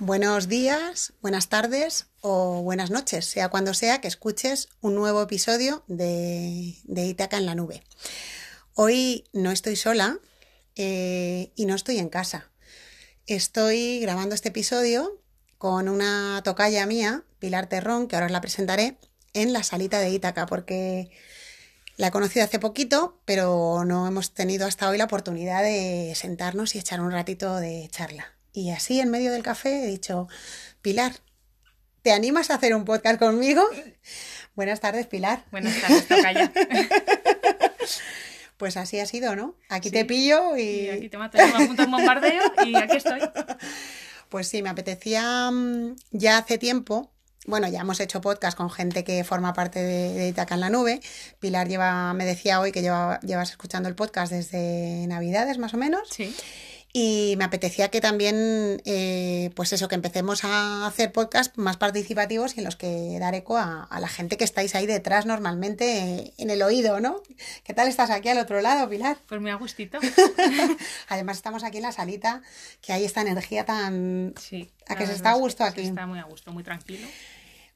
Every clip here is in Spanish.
Buenos días, buenas tardes o buenas noches, sea cuando sea que escuches un nuevo episodio de, de Itaca en la nube. Hoy no estoy sola eh, y no estoy en casa. Estoy grabando este episodio con una tocaya mía, Pilar Terrón, que ahora os la presentaré, en la salita de Ítaca, porque la he conocido hace poquito, pero no hemos tenido hasta hoy la oportunidad de sentarnos y echar un ratito de charla. Y así en medio del café he dicho, Pilar, ¿te animas a hacer un podcast conmigo? Buenas tardes, Pilar. Buenas tardes, Tocaya. Pues así ha sido, ¿no? Aquí te pillo y... y... aquí te mato, me apunto un bombardeo y aquí estoy. Pues sí, me apetecía mm, ya hace tiempo. Bueno, ya hemos hecho podcast con gente que forma parte de, de Itaca en la Nube. Pilar lleva, me decía hoy que lleva, llevas escuchando el podcast desde Navidades, más o menos. Sí. Y me apetecía que también, eh, pues eso, que empecemos a hacer podcasts más participativos y en los que dar eco a, a, la gente que estáis ahí detrás normalmente eh, en el oído, ¿no? ¿Qué tal estás aquí al otro lado, Pilar? Pues muy a gustito. Además estamos aquí en la salita, que hay esta energía tan... Sí. A que se está a gusto aquí. Se está muy a gusto, muy tranquilo.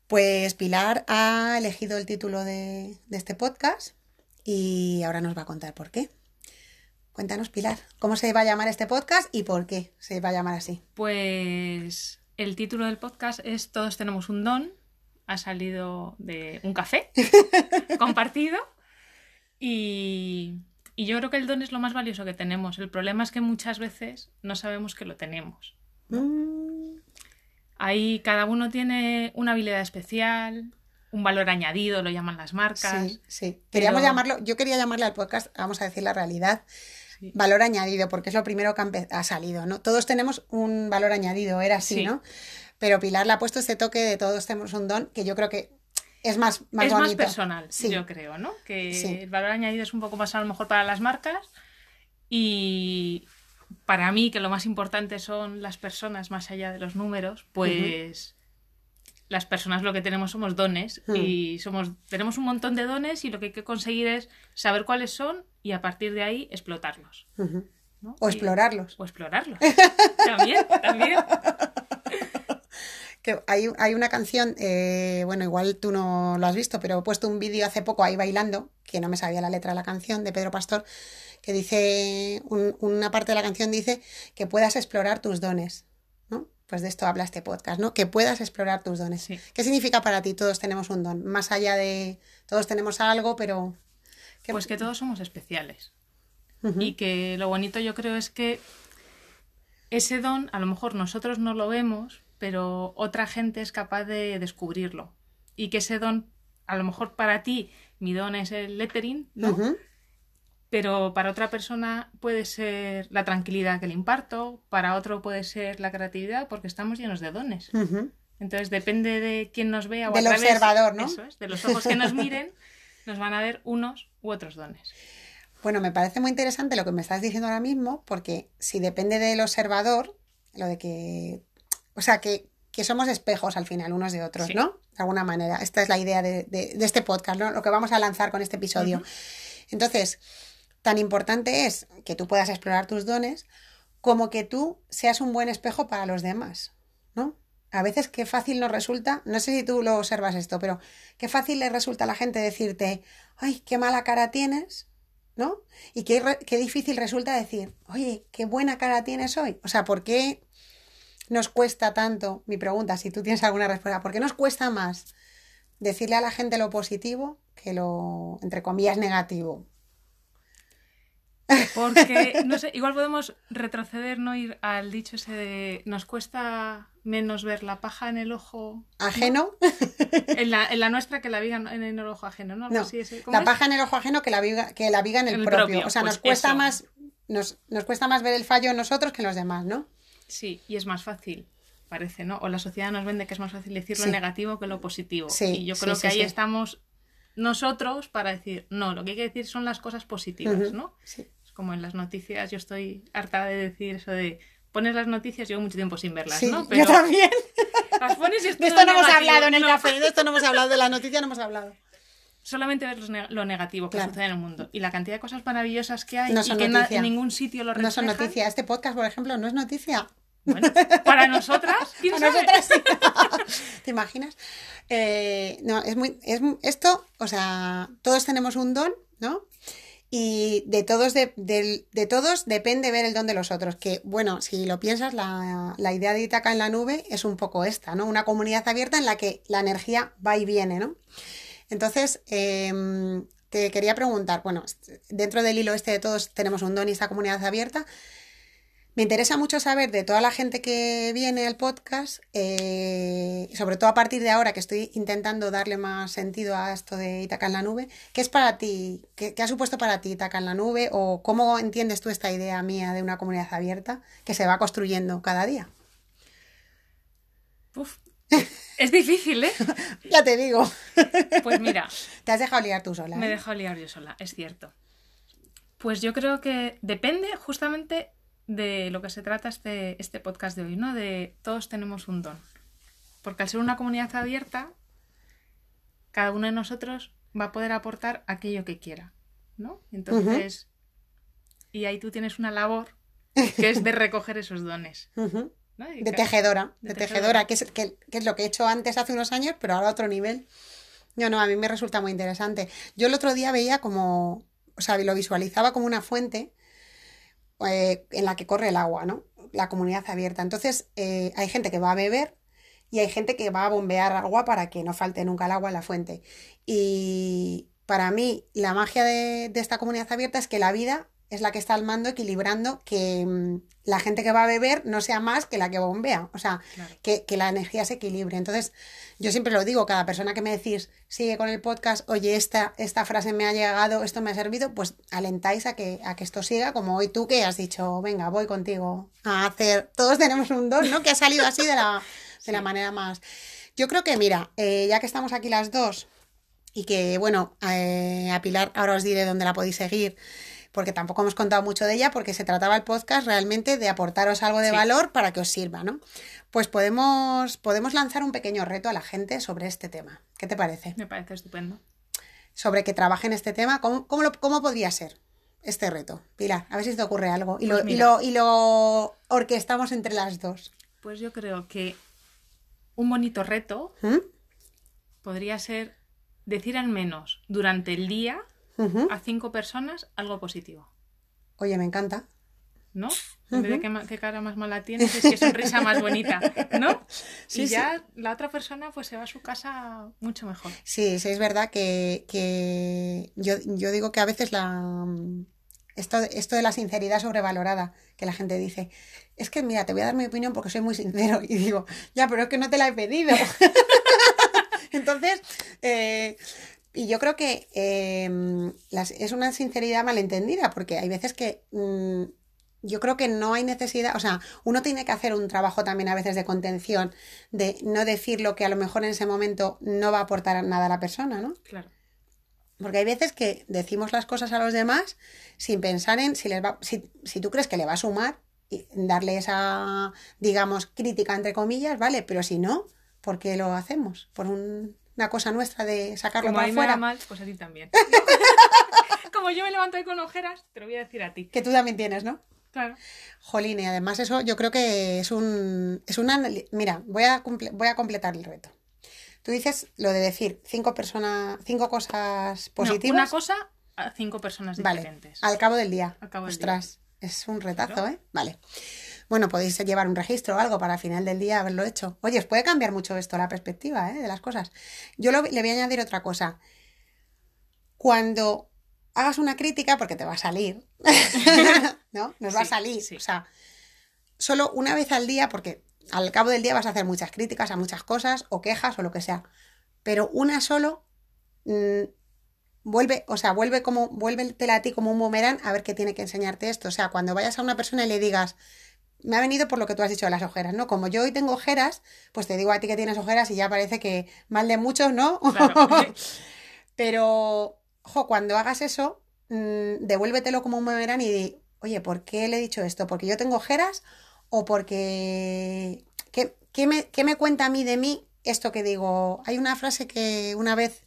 Pues Pilar ha elegido el título de, de este podcast y ahora nos va a contar por qué. Cuéntanos, Pilar, ¿cómo se va a llamar este podcast y por qué se va a llamar así? Pues el título del podcast es Todos tenemos un don. Ha salido de un café compartido. Y, y, yo creo que el don es lo más valioso que tenemos. El problema es que muchas veces no sabemos que lo tenemos. Mm. Ahí cada uno tiene una habilidad especial, un valor añadido, lo llaman las marcas. Sí, sí. Queríamos Pero- llamarlo, yo quería llamarle al podcast, vamos a decir la realidad, Sí. valor añadido, porque es lo primero que ha, salido, ¿no? Todos tenemos un valor añadido, era así, Sí. ¿no? Pero Pilar le ha puesto ese toque de todos tenemos un don, que yo creo que es más, más es bonito. más personal, Sí. yo creo, ¿no? Que Sí. el valor añadido es un poco más a lo mejor para las marcas y para mí que lo más importante son las personas más allá de los números, pues las personas lo que tenemos somos dones Mm. y somos tenemos un montón de dones y lo que hay que conseguir es saber cuáles son y a partir de ahí explotarlos. O Y- explorarlos. o explorarlos. también, también. Que hay, hay una canción, eh, bueno, igual tú no lo has visto, pero he puesto un vídeo hace poco ahí bailando, que no me sabía la letra de la canción, de Pedro Pastor, que dice, un- una parte de la canción dice que puedas explorar tus dones. Pues de esto habla este podcast, ¿no? Que puedas explorar tus dones. Sí. ¿Qué significa para ti todos tenemos un don? Más allá de todos tenemos algo, pero... ¿qué- Pues que todos somos especiales. Y que lo bonito yo creo es que ese don, a lo mejor nosotros no lo vemos, pero otra gente es capaz de descubrirlo. Y que ese don, a lo mejor para ti, mi don es el lettering, ¿no? Pero para otra persona puede ser la tranquilidad que le imparto, para otro puede ser la creatividad, porque estamos llenos de dones. Entonces depende de quién nos vea o Del a través, observador, ¿no? Eso es, de los ojos que nos miren, nos van a ver unos u otros dones. Bueno, me parece muy interesante lo que me estás diciendo ahora mismo, porque si depende del observador, lo de que, o sea, que, que somos espejos al final unos de otros, Sí. ¿no? De alguna manera. Esta es la idea de, de- de este podcast, ¿no? Lo que vamos a lanzar con este episodio. Entonces, tan importante es que tú puedas explorar tus dones como que tú seas un buen espejo para los demás, ¿no? A veces qué fácil nos resulta, no sé si tú lo observas esto, pero qué fácil le resulta a la gente decirte, ay, qué mala cara tienes, ¿no? Y qué, qué difícil resulta decir, oye, qué buena cara tienes hoy. O sea, ¿por qué nos cuesta tanto? Mi pregunta, si tú tienes alguna respuesta, ¿por qué nos cuesta más decirle a la gente lo positivo que lo, entre comillas, negativo? Porque, no sé, igual podemos retroceder, no ir al dicho ese de nos cuesta menos ver la paja en el ojo, ¿Ajeno? en la, en la nuestra que la viga en el ojo ajeno, ¿no? Algo No, así, ese- ¿cómo la es? paja en el ojo ajeno que la viga, que la viga en el, El propio. propio, O sea, pues nos cuesta eso. más, nos, nos cuesta más ver el fallo en nosotros que en los demás, ¿no? Sí, y es más fácil, parece, ¿no? O la sociedad nos vende que es más fácil decir lo Sí. negativo que lo positivo. Sí, y yo creo sí, que ahí sí. estamos nosotros para decir, no, lo que hay que decir son las cosas positivas, Ujú. ¿no? Como en las noticias, yo estoy harta de decir eso de pones las noticias, llevo mucho tiempo sin verlas, Sí, ¿no? yo también. las pones y es De esto no hemos hablado en el No, café, de esto no hemos hablado, de la noticia no hemos hablado. Solamente ver ne- lo negativo que Claro. sucede en el mundo y la cantidad de cosas maravillosas que hay No y que en ningún sitio lo No son reflejan. noticias. Este podcast, por ejemplo, no es noticia. Bueno, para nosotras, ¿quién Para sabe? nosotras sí. ¿Te imaginas? Eh, no, es muy. Es, esto, o sea, todos tenemos un don, ¿no? Y de todos, de, de todos depende ver el don de los otros. Que, bueno, si lo piensas, la, la idea de Itaca en la nube es un poco esta, ¿no? Una comunidad abierta en la que la energía va y viene, ¿no? Entonces, em, te quería preguntar, bueno, dentro del hilo este de todos tenemos un don y esta comunidad abierta. Me interesa mucho saber de toda la gente que viene al podcast, eh, sobre todo a partir de ahora que estoy intentando darle más sentido a esto de Itaca en la nube, ¿qué es para ti, qué, qué ha supuesto para ti Itaca en la nube o cómo entiendes tú esta idea mía de una comunidad abierta que se va construyendo cada día? Uf, es difícil, ¿eh? Ya te digo, Pues mira, te has dejado liar tú sola. me he ¿eh? dejado liar yo sola, es cierto. Pues yo creo que depende justamente de lo que se trata este, este podcast de hoy, ¿no? De todos tenemos un don. Porque al ser una comunidad abierta, cada uno de nosotros va a poder aportar aquello que quiera, ¿no? Entonces, y ahí tú tienes una labor que es de recoger esos dones. De tejedora, de, de tejedora, tejedora. que es, que, que es lo que he hecho antes hace unos años, pero ahora a otro nivel. No, no, a mí me resulta muy interesante. Yo el otro día veía como, o sea, lo visualizaba como una fuente eh, en la que corre el agua, ¿no? La comunidad abierta. Entonces, eh, hay gente que va a beber y hay gente que va a bombear agua para que no falte nunca el agua en la fuente. Y para mí, la magia de, de esta comunidad abierta es que la vida es la que está al mando, equilibrando que mm, la gente que va a beber no sea más que la que bombea. O sea, Claro. que, que la energía se equilibre. Entonces, yo siempre lo digo, cada persona que me decís, sigue con el podcast, oye, esta, esta frase me ha llegado, esto me ha servido, pues alentáis a que, a que esto siga, como hoy tú que has dicho, venga, voy contigo a hacer, todos tenemos un don, ¿no? Que ha salido así de la, de la manera más. Yo creo que, mira, eh, ya que estamos aquí las dos y que, bueno, eh, a Pilar ahora os diré dónde la podéis seguir, porque tampoco hemos contado mucho de ella, porque se trataba el podcast realmente de aportaros algo de Sí. valor para que os sirva, ¿no? Pues podemos, podemos lanzar un pequeño reto a la gente sobre este tema. ¿Qué te parece? Me parece estupendo. Sobre que trabajen este tema, ¿cómo, cómo, lo- cómo podría ser este reto? Pilar, a ver si te ocurre algo. Y, Pues lo, y, mira. lo, y lo orquestamos entre las dos. Pues yo creo que un bonito reto ¿Mm? podría ser decir al menos durante el día A cinco personas algo positivo, Oye, me encanta. ¿no? En vez de qué, qué cara más mala tienes, es que sonrisa más bonita, ¿no? Sí, y sí. ya la otra persona pues se va a su casa mucho mejor. Sí, sí, es verdad que, que yo, yo digo que a veces la esto, esto de la sinceridad sobrevalorada, que la gente dice, es que mira, te voy a dar mi opinión porque soy muy sincero. Y digo, ya, pero es que no te la he pedido. Entonces, eh, y yo creo que eh, las- es una sinceridad malentendida, porque hay veces que mm, yo creo que no hay necesidad, o sea, uno tiene que hacer un trabajo también a veces de contención, de no decir lo que a lo mejor en ese momento no va a aportar nada a la persona, ¿no? Claro. Porque hay veces que decimos las cosas a los demás sin pensar en si les va, si, si tú crees que le va a sumar y darle esa, digamos, crítica entre comillas, vale, pero si no, ¿por qué lo hacemos? Por un- una cosa nuestra de sacarlo Como a mí me afuera. mal, pues a ti también. Como yo me levanto ahí con ojeras, te lo voy a decir a ti. Que tú también tienes, ¿no? Claro. Jolín, y además eso yo creo que es un... Es una, mira, voy a, comple- voy a completar el reto. Tú dices lo de decir cinco personas, cinco cosas No, positivas. una cosa a cinco personas Vale, diferentes. al cabo del día. Al cabo del Ostras, es un retazo. ¿eh? Vale. Bueno, podéis llevar un registro o algo para al final del día haberlo hecho. Oye, os puede cambiar mucho esto, la perspectiva ¿eh? de las cosas. Yo lo- le voy a añadir otra cosa. Cuando hagas una crítica, porque te va a salir, ¿no? Nos va a salir. sí. O sea, solo una vez al día, porque al cabo del día vas a hacer muchas críticas a muchas cosas, o quejas, o lo que sea. Pero una solo, mm, vuelve, o sea, vuelve como, vuélvetela a ti como un boomerang a ver qué tiene que enseñarte esto. O sea, cuando vayas a una persona y le digas, me ha venido por lo que tú has dicho de las ojeras, ¿no? Como yo hoy tengo ojeras, pues te digo a ti que tienes ojeras y ya parece que mal de muchos, ¿no? Claro. Pero, jo, cuando hagas eso, mm, devuélvetelo como un boomerang y di, oye, ¿por qué le he dicho esto? ¿Porque yo tengo ojeras o porque... ¿Qué, qué me, qué me cuenta a mí de mí esto que digo? Hay una frase que una vez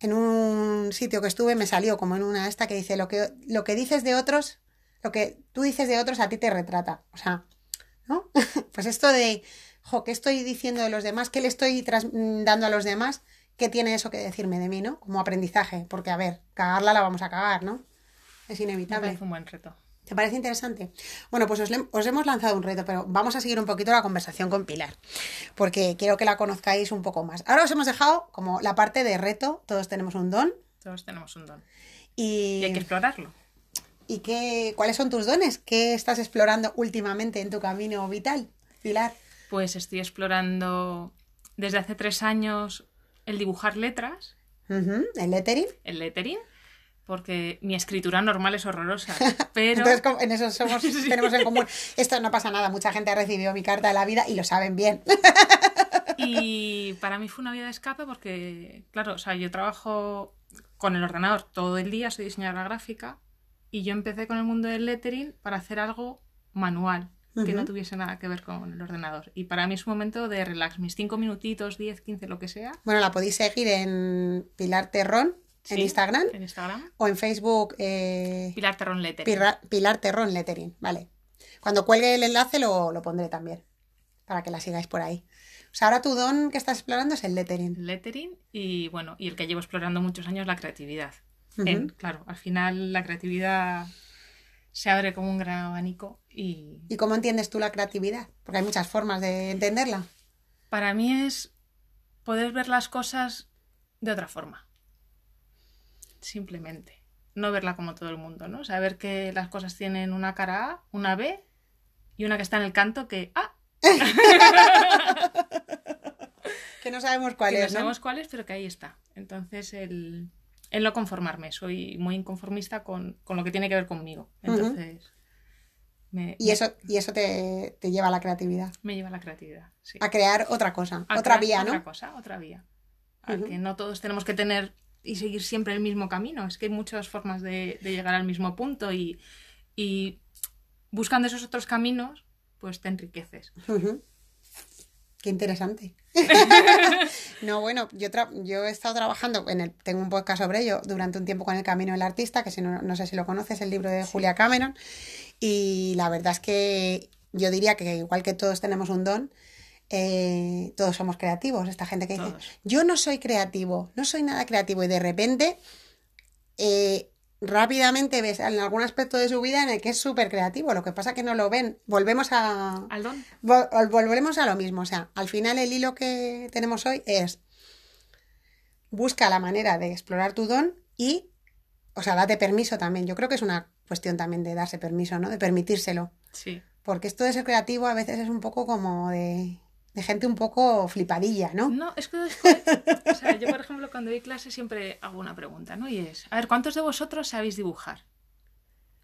en un sitio que estuve me salió como en una esta que dice, lo que, lo que dices de otros, lo que tú dices de otros a ti te retrata. O sea, ¿no? pues esto de, jo, ¿qué estoy diciendo de los demás? ¿Qué le estoy mm, dando a los demás? ¿Qué tiene eso que decirme de mí, no? Como aprendizaje, porque a ver, cagarla la vamos a cagar, ¿no? Es Me inevitable. parece un buen reto. ¿Te parece interesante? Bueno, pues os, le- os hemos lanzado un reto, pero vamos a seguir un poquito la conversación con Pilar, porque quiero que la conozcáis un poco más. Ahora os hemos dejado como la parte de reto, todos tenemos un don, Todos tenemos un don. y, Y hay que explorarlo. ¿Y qué, cuáles son tus dones? ¿Qué estás explorando últimamente en tu camino vital, Pilar? Pues estoy explorando desde hace tres años el dibujar letras, Ujú, ¿El lettering? el lettering, porque mi escritura normal es horrorosa. Pero Entonces, en eso somos, tenemos en común. Esto no pasa nada, mucha gente ha recibido mi carta de la vida y lo saben bien. Y para mí fue una vía de escape porque, claro, o sea, yo trabajo con el ordenador todo el día, soy diseñadora gráfica y yo empecé con el mundo del lettering para hacer algo manual, que no tuviese nada que ver con el ordenador. Y para mí es un momento de relax, mis cinco minutitos, 10, 15, lo que sea. Bueno, la podéis seguir en Pilar Terrón, en Instagram, En Instagram. o en Facebook. eh, Pilar Terrón Lettering. Pilar, Pilar Terrón Lettering, vale. Cuando cuelgue el enlace lo, lo pondré también, para que la sigáis por ahí. O sea, ahora tu don que estás explorando es el lettering. Lettering y bueno, y el que llevo explorando muchos años, la creatividad. En- claro, al final la creatividad se abre como un gran abanico y ¿Y cómo entiendes tú la creatividad? Porque hay muchas formas de entenderla. para mí es poder ver las cosas de otra forma. Simplemente. No verla como todo el mundo, ¿no? Saber que las cosas tienen una cara A, una B y una que está en el canto que ¡ah! Que no sabemos cuál que es, ¿no? sabemos cuál es, pero que ahí está. Entonces, el, el no conformarme. Soy muy inconformista con, con lo que tiene que ver conmigo. Entonces, me, Y eso, y eso te, te lleva a la creatividad. me lleva a la creatividad. sí. A crear otra cosa, A otra vía, ¿no? Otra cosa, otra vía. Ujú. que no todos tenemos que tener y seguir siempre el mismo camino. Es que hay muchas formas de, de llegar al mismo punto y, y buscando esos otros caminos, pues te enriqueces. Qué interesante. no, bueno, yo, tra- yo he estado trabajando, en el, tengo un podcast sobre ello durante un tiempo con El Camino del Artista, que si no, no sé si lo conoces, el libro de Julia Cameron. Y la verdad es que yo diría que igual que todos tenemos un don, eh, todos somos creativos. Esta gente que dice, Todos. yo no soy creativo, no soy nada creativo y de repente eh, rápidamente ves en algún aspecto de su vida en el que es súper creativo. Lo que pasa que no lo ven. Volvemos a, Aldón, Vol- vol- volveremos a lo mismo. O sea, al final el hilo que tenemos hoy es busca la manera de explorar tu don y, o sea, date permiso también. Yo creo que es una cuestión también de darse permiso, ¿no? De permitírselo. sí. Porque esto de ser creativo a veces es un poco como de, de gente un poco flipadilla, ¿no? No, es que, o sea, yo por ejemplo cuando doy clase siempre hago una pregunta, ¿no? Y es, a ver, ¿cuántos de vosotros sabéis dibujar?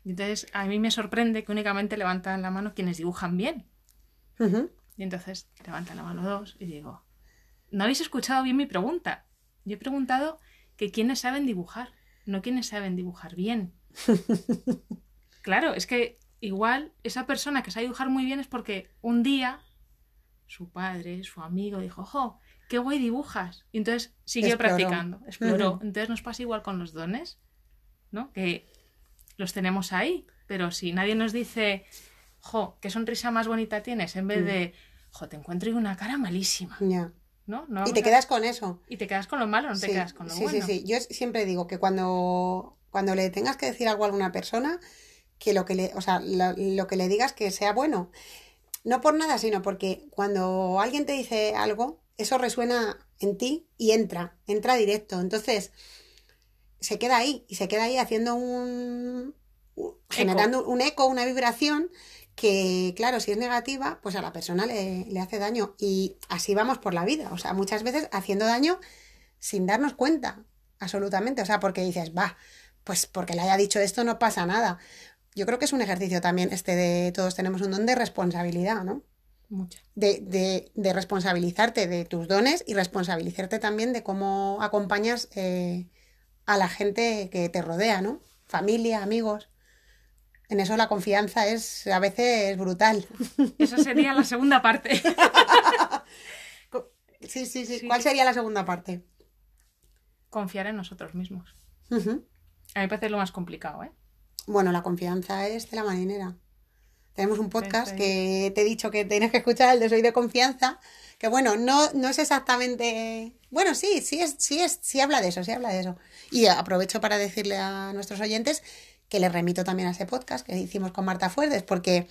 Y entonces a mí me sorprende que únicamente levantan la mano quienes dibujan bien. Y entonces levantan la mano dos y digo, no habéis escuchado bien mi pregunta. Yo he preguntado que quiénes saben dibujar, no quiénes saben dibujar bien. Claro, es que igual esa persona que sabe dibujar muy bien es porque un día su padre, su amigo dijo, ¡jo! ¡Qué guay dibujas! Y entonces siguió Exploró. practicando, exploró. Ujú. Entonces nos pasa igual con los dones, ¿no? Que los tenemos ahí, pero si nadie nos dice, ¡jo! ¿Qué sonrisa más bonita tienes? En vez de, ¡jo! Te encuentro una cara malísima, Ya. ¿no? No Y te a- quedas con eso. y te quedas con lo malo, no te quedas con lo sí, bueno. sí, sí. Yo siempre digo que cuando, cuando le tengas que decir algo a alguna persona, que lo que le, o sea, lo, lo que le digas que sea bueno. No por nada, sino porque cuando alguien te dice algo, eso resuena en ti y entra, entra directo. Entonces, se queda ahí y se queda ahí haciendo un... generando un eco, una vibración que, claro, si es negativa, pues a la persona le, le hace daño. Y así vamos por la vida. O sea, muchas veces haciendo daño sin darnos cuenta, absolutamente. O sea, porque dices, va, pues porque le haya dicho esto no pasa nada. Yo creo que es un ejercicio también este de todos tenemos un don de responsabilidad, ¿no? Mucha. De, de, de responsabilizarte de tus dones y responsabilizarte también de cómo acompañas eh, a la gente que te rodea, ¿no? Familia, amigos. En eso la confianza es a veces brutal. Esa sería la segunda parte. Sí, sí, sí. Sí. ¿Cuál sería la segunda parte? Confiar en nosotros mismos. A mí me parece lo más complicado, ¿eh? Bueno, la confianza es de la marinera. Tenemos un podcast que te he dicho que tienes que escuchar, el de Soy de Confianza, que bueno, no, no es exactamente... Bueno, sí, sí, es, sí, es, sí habla de eso, sí habla de eso. Y aprovecho para decirle a nuestros oyentes que les remito también a ese podcast que hicimos con Marta Fuertes, porque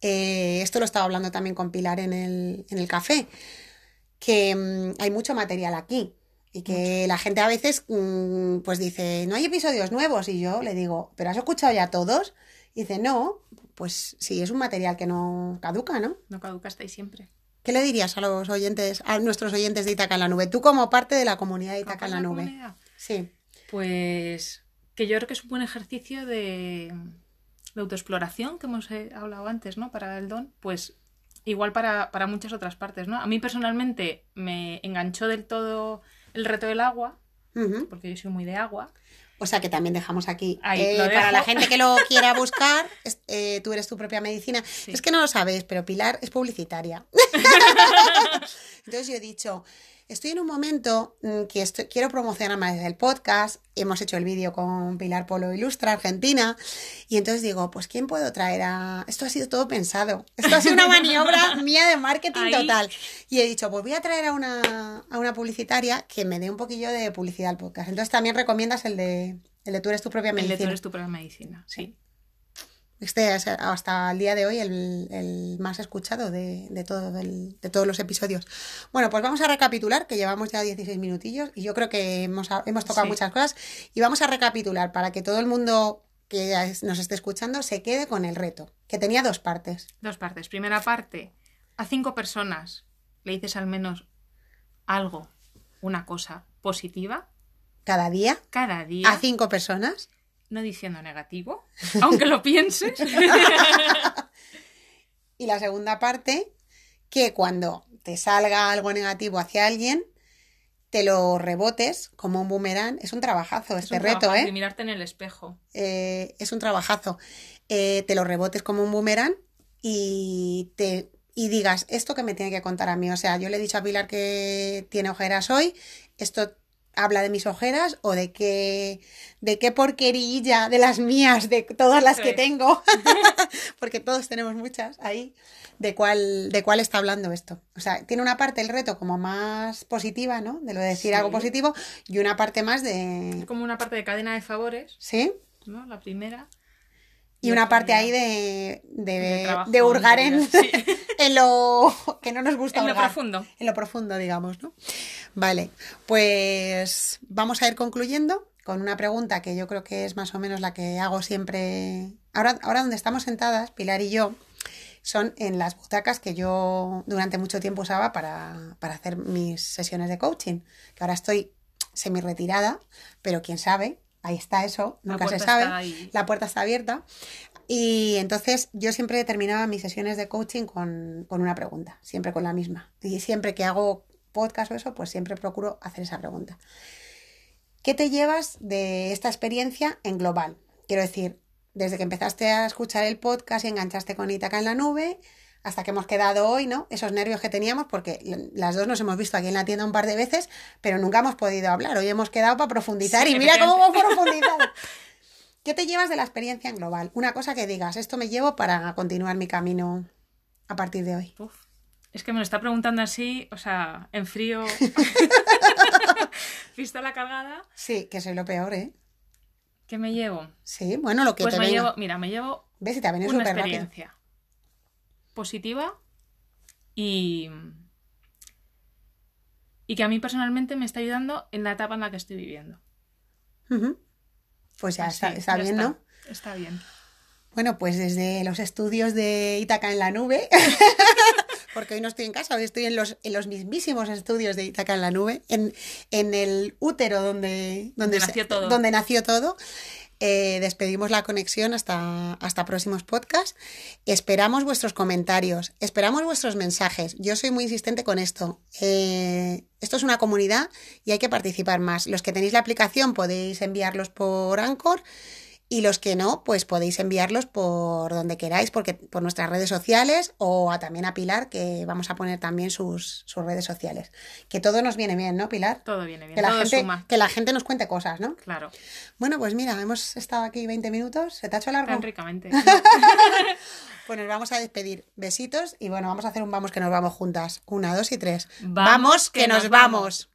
eh, esto lo estaba hablando también con Pilar en el, en el café, que mm, hay mucho material aquí. Y que la gente a veces mm, pues dice, no hay episodios nuevos. Y yo le digo, ¿pero has escuchado ya todos? Y dice, no, pues sí, es un material que no caduca, ¿no? No caduca, estáis siempre. ¿Qué le dirías a los oyentes, a nuestros oyentes de Itaca en la Nube? Tú como parte de la comunidad de Itaca en la Nube. comunidad? Sí. Pues que yo creo que es un buen ejercicio de, de autoexploración que hemos eh, hablado antes, ¿no? Para el don, pues igual para, para muchas otras partes, ¿no? A mí personalmente me enganchó del todo el reto del agua, porque yo soy muy de agua. O sea que también dejamos aquí. Ahí, eh, para la gente que lo quiera buscar, eh, tú eres tu propia medicina. Es que no lo sabéis, pero Pilar es publicitaria. Entonces yo he dicho, estoy en un momento mm, que estoy- quiero promocionar más desde el podcast. Hemos hecho el vídeo con Pilar Polo Ilustra, Argentina. Y entonces digo, pues ¿quién puedo traer a...? Esto ha sido todo pensado. Esto ha sido una maniobra mía de marketing Ahí. total. Y he dicho, pues voy a traer a una, a una publicitaria que me dé un poquillo de publicidad al podcast. Entonces también recomiendas el de, el de tú eres tu propia El de tú medicina. eres tu propia medicina, sí. Este es hasta el día de hoy el, el más escuchado de, de, todo el- de todos los episodios. Bueno, pues vamos a recapitular, que llevamos ya 16 minutillos y yo creo que hemos, hemos tocado Sí. muchas cosas. Y vamos a recapitular para que todo el mundo que nos esté escuchando se quede con el reto, que tenía dos partes. Dos partes. Primera parte, a cinco personas le dices al menos algo, una cosa positiva, Cada día, cada día, a cinco personas. No diciendo negativo, aunque lo pienses. Y la segunda parte, que cuando te salga algo negativo hacia alguien, te lo rebotes como un boomerang. Es un trabajazo Es este un reto, ¿eh? de mirarte en el espejo. eh, es un trabajazo. Eh, te lo rebotes como un boomerang y te y digas esto que me tiene que contar a mí. O sea, yo le he dicho a Pilar que tiene ojeras hoy. Esto habla de mis ojeras o de qué de qué porquerilla de las mías, de todas las que tengo, porque todos tenemos muchas ahí. De cuál de cuál está hablando esto. O sea, tiene una parte el reto como más positiva, ¿no? De lo de decir Sí. algo positivo y una parte más de como una parte de cadena de favores, ¿Sí? ¿no? La primera. Y una parte ahí de, de, de trabajo de hurgar en, interior, sí. en lo que no nos gusta En lo profundo. En lo profundo, digamos, ¿no? Vale, pues vamos a ir concluyendo con una pregunta que yo creo que es más o menos la que hago siempre. Ahora, ahora donde estamos sentadas, Pilar y yo, son en las butacas que yo durante mucho tiempo usaba para, para hacer mis sesiones de coaching. Que ahora estoy semi retirada, pero quién sabe, ahí está eso, La nunca se sabe. La puerta está abierta. Y entonces yo siempre terminaba mis sesiones de coaching con, con una pregunta, siempre con la misma. Y siempre que hago podcast o eso, pues siempre procuro hacer esa pregunta. ¿Qué te llevas de esta experiencia en global? Quiero decir, desde que empezaste a escuchar el podcast y enganchaste con Itaca en la nube, hasta que hemos quedado hoy, ¿no? Esos nervios que teníamos, porque las dos nos hemos visto aquí en la tienda un par de veces, pero nunca hemos podido hablar. Hoy hemos quedado para profundizar Sí, y mira cómo hemos profundizado. ¿Qué te llevas de la experiencia en global? Una cosa que digas, esto me llevo para continuar mi camino a partir de hoy. Uf. Es que me lo está preguntando así, o sea, en frío. Pistola cargada. Sí, que soy lo peor, ¿eh? ¿Qué me llevo? Sí, bueno, lo que Pues te me venga. llevo, mira, me llevo ¿Ves? Si te ha venido una súper rápido. Positiva y, y que a mí personalmente me está ayudando en la etapa en la que estoy viviendo. Pues ya Así, está, está ya bien, está. ¿no? Está bien. Bueno, pues desde los estudios de Itaca en la nube, porque hoy no estoy en casa, hoy estoy en los, en los mismísimos estudios de Itaca en la nube, en, en el útero donde, donde, Donde nació todo. donde nació todo. Eh, despedimos la conexión hasta, hasta próximos podcasts. Esperamos vuestros comentarios, esperamos vuestros mensajes. Yo soy muy insistente con esto. Eh, esto es una comunidad y hay que participar más. Los que tenéis la aplicación podéis enviarlos por Anchor y los que no, pues podéis enviarlos por donde queráis, porque por nuestras redes sociales o a, también a Pilar, que vamos a poner también sus, sus redes sociales. Que todo nos viene bien, ¿no, Pilar? Todo viene bien. Que la, todo gente, suma. que la gente nos cuente cosas, ¿no? Claro. Bueno, pues mira, hemos estado aquí 20 minutos. ¿Se te ha hecho largo? Tan ricamente. Pues nos vamos a despedir. Besitos y bueno, vamos a hacer un vamos que nos vamos juntas. Una, dos y tres. Vamos, que nos vamos.